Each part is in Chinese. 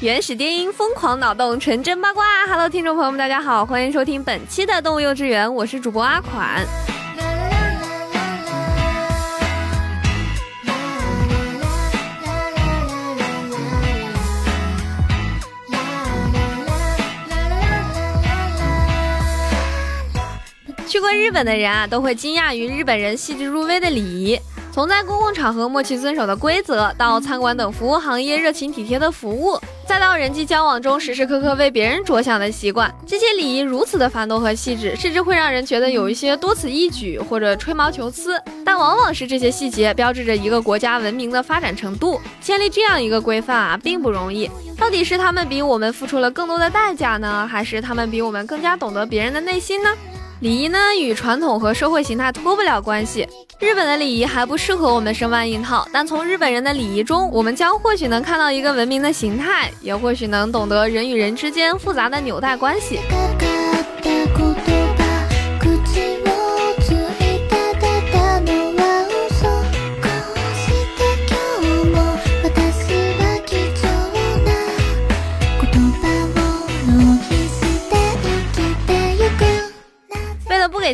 原始电音，疯狂脑洞，纯真八卦。Hello，听众朋友们，大家好，欢迎收听本期的动物幼稚园，我是主播阿款。去过日本的人啊，都会惊讶于日本人细致入微的礼仪。从在公共场合默契遵守的规则，到餐馆等服务行业热情体贴的服务，再到人际交往中时时刻刻为别人着想的习惯，这些礼仪如此的繁多和细致，甚至会让人觉得有一些多此一举或者吹毛求疵。但往往是这些细节标志着一个国家文明的发展程度。建立这样一个规范啊，并不容易。到底是他们比我们付出了更多的代价呢，还是他们比我们更加懂得别人的内心呢？礼仪呢，与传统和社会形态脱不了关系。日本的礼仪还不适合我们生搬硬套，但从日本人的礼仪中，我们将或许能看到一个文明的形态，也或许能懂得人与人之间复杂的纽带关系。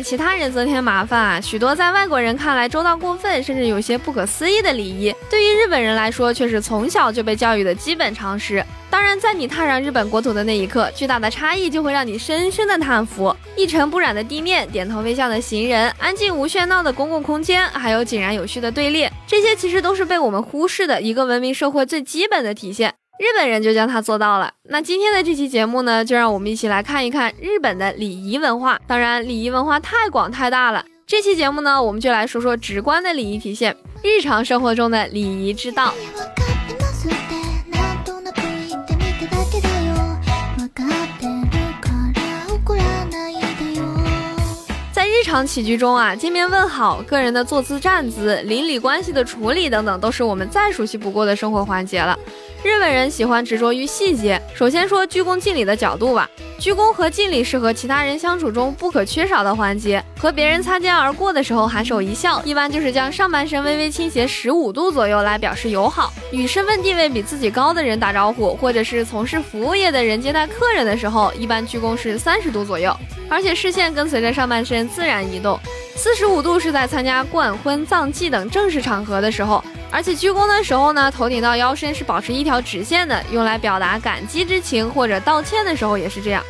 其他人增添麻烦啊！许多在外国人看来周到过分，甚至有些不可思议的礼仪，对于日本人来说却是从小就被教育的基本常识。当然，在你踏上日本国土的那一刻，巨大的差异就会让你深深的叹服：一尘不染的地面，点头微笑的行人，安静无喧闹的公共空间，还有井然有序的队列，这些其实都是被我们忽视的一个文明社会最基本的体现。日本人就将它做到了。那今天的这期节目呢，就让我们一起来看一看日本的礼仪文化。当然，礼仪文化太广太大了。这期节目呢，我们就来说说直观的礼仪体现，日常生活中的礼仪之道。在日常起居中啊，见面问好、个人的坐姿站姿、邻里关系的处理等等，都是我们再熟悉不过的生活环节了。日本人喜欢执着于细节。首先说鞠躬敬礼的角度吧，鞠躬和敬礼是和其他人相处中不可缺少的环节。和别人擦肩而过的时候含手一笑，一般就是将上半身微微倾斜十五度左右来表示友好。与身份地位比自己高的人打招呼，或者是从事服务业的人接待客人的时候，一般鞠躬是三十度左右。而且视线跟随着上半身自然移动，四十五度是在参加冠婚葬祭等正式场合的时候，而且鞠躬的时候呢，头顶到腰身是保持一条直线的，用来表达感激之情或者道歉的时候也是这样。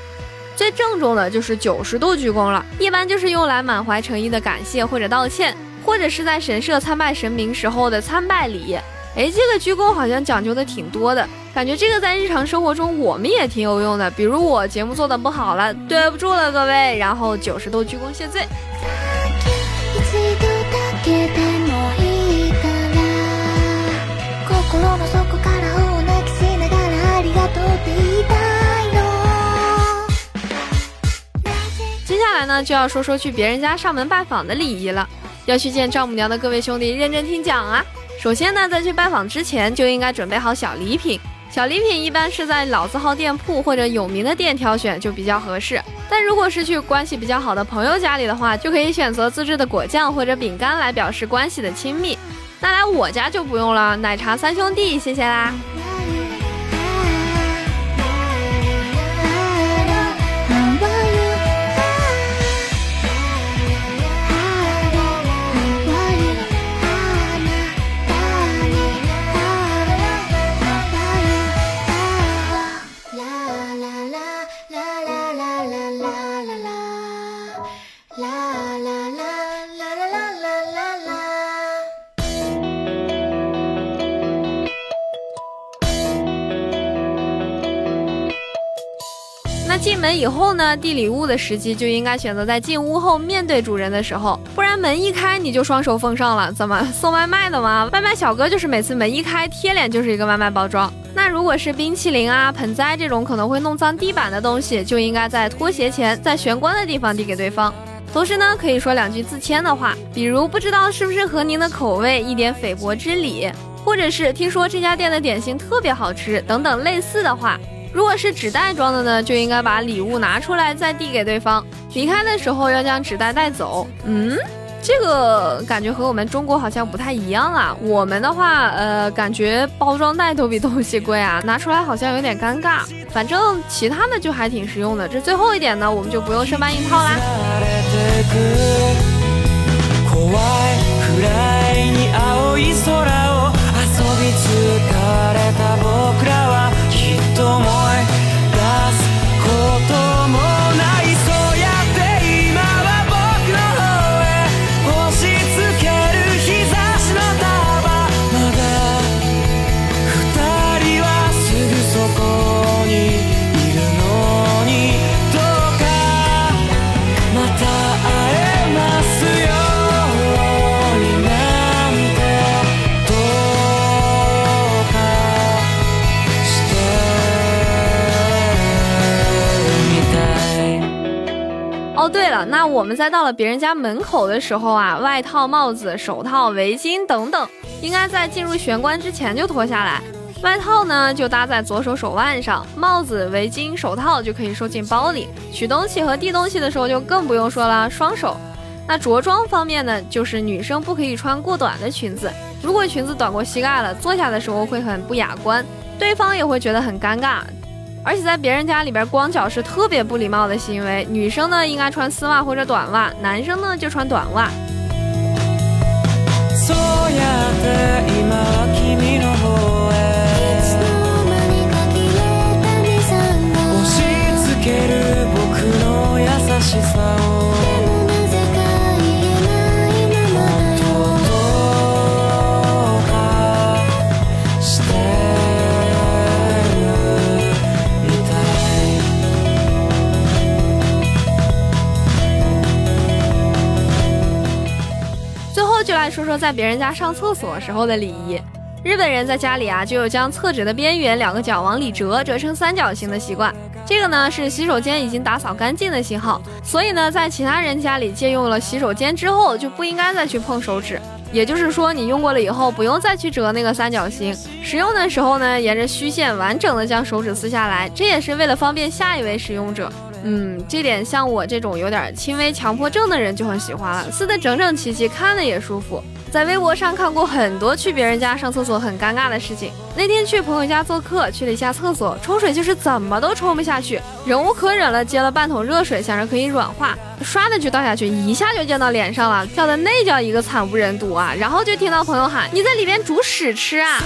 最郑重的就是九十度鞠躬了，一般就是用来满怀诚意的感谢或者道歉，或者是在神社参拜神明时候的参拜礼。哎，这个鞠躬好像讲究的挺多的，感觉这个在日常生活中我们也挺有用的。比如我节目做的不好了，对不住了各位，然后九十度鞠躬谢罪。就要说说去别人家上门拜访的礼仪了。要去见丈母娘的各位兄弟，认真听讲啊！首先呢，在去拜访之前就应该准备好小礼品。小礼品一般是在老字号店铺或者有名的店挑选就比较合适。但如果是去关系比较好的朋友家里的话，就可以选择自制的果酱或者饼干来表示关系的亲密。那来我家就不用了，奶茶三兄弟，谢谢啦。那进门以后呢，递礼物的时机就应该选择在进屋后面对主人的时候，不然门一开你就双手奉上了，怎么 送外卖的吗？外卖小哥就是每次门一开，贴脸就是一个外卖包装。那如果是冰淇淋啊、盆栽这种可能会弄脏地板的东西，就应该在拖鞋前，在玄关的地方递给对方。同时呢，可以说两句自谦的话，比如不知道是不是合您的口味，一点菲薄之礼。或者是听说这家店的点心特别好吃等等类似的话，如果是纸袋装的呢，就应该把礼物拿出来再递给对方。离开的时候要将纸袋带走。嗯，这个感觉和我们中国好像不太一样啊。我们的话，呃，感觉包装袋都比东西贵啊，拿出来好像有点尴尬。反正其他的就还挺实用的。这最后一点呢，我们就不用生搬硬套啦。了，那我们在到了别人家门口的时候啊，外套、帽子、手套、围巾等等，应该在进入玄关之前就脱下来。外套呢就搭在左手手腕上，帽子、围巾、手套就可以收进包里。取东西和递东西的时候就更不用说了，双手。那着装方面呢，就是女生不可以穿过短的裙子，如果裙子短过膝盖了，坐下的时候会很不雅观，对方也会觉得很尴尬。而且在别人家里边光脚是特别不礼貌的行为，女生呢应该穿丝袜或者短袜，男生呢就穿短袜。说说在别人家上厕所时候的礼仪。日本人在家里啊，就有将厕纸的边缘两个角往里折，折成三角形的习惯。这个呢是洗手间已经打扫干净的信号，所以呢，在其他人家里借用了洗手间之后，就不应该再去碰手指。也就是说，你用过了以后，不用再去折那个三角形。使用的时候呢，沿着虚线完整的将手指撕下来，这也是为了方便下一位使用者。嗯，这点像我这种有点轻微强迫症的人就很喜欢了，撕得整整齐齐，看了也舒服。在微博上看过很多去别人家上厕所很尴尬的事情。那天去朋友家做客，去了一下厕所，冲水就是怎么都冲不下去，忍无可忍了，接了半桶热水，想着可以软化，唰的就倒下去，一下就溅到脸上了，叫的那叫一个惨不忍睹啊！然后就听到朋友喊：“你在里边煮屎吃啊！”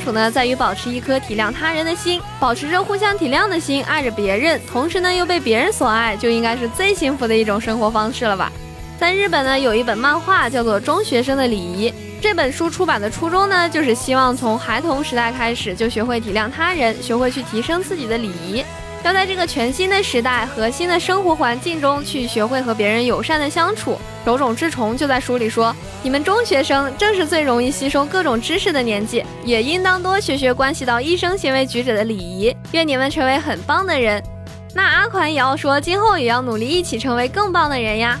处呢，在于保持一颗体谅他人的心，保持着互相体谅的心，爱着别人，同时呢又被别人所爱，就应该是最幸福的一种生活方式了吧。在日本呢，有一本漫画叫做《中学生的礼仪》。这本书出版的初衷呢，就是希望从孩童时代开始就学会体谅他人，学会去提升自己的礼仪，要在这个全新的时代和新的生活环境中去学会和别人友善的相处。手冢治虫就在书里说：“你们中学生正是最容易吸收各种知识的年纪，也应当多学学关系到一生行为举止的礼仪。愿你们成为很棒的人。”那阿款也要说，今后也要努力一起成为更棒的人呀。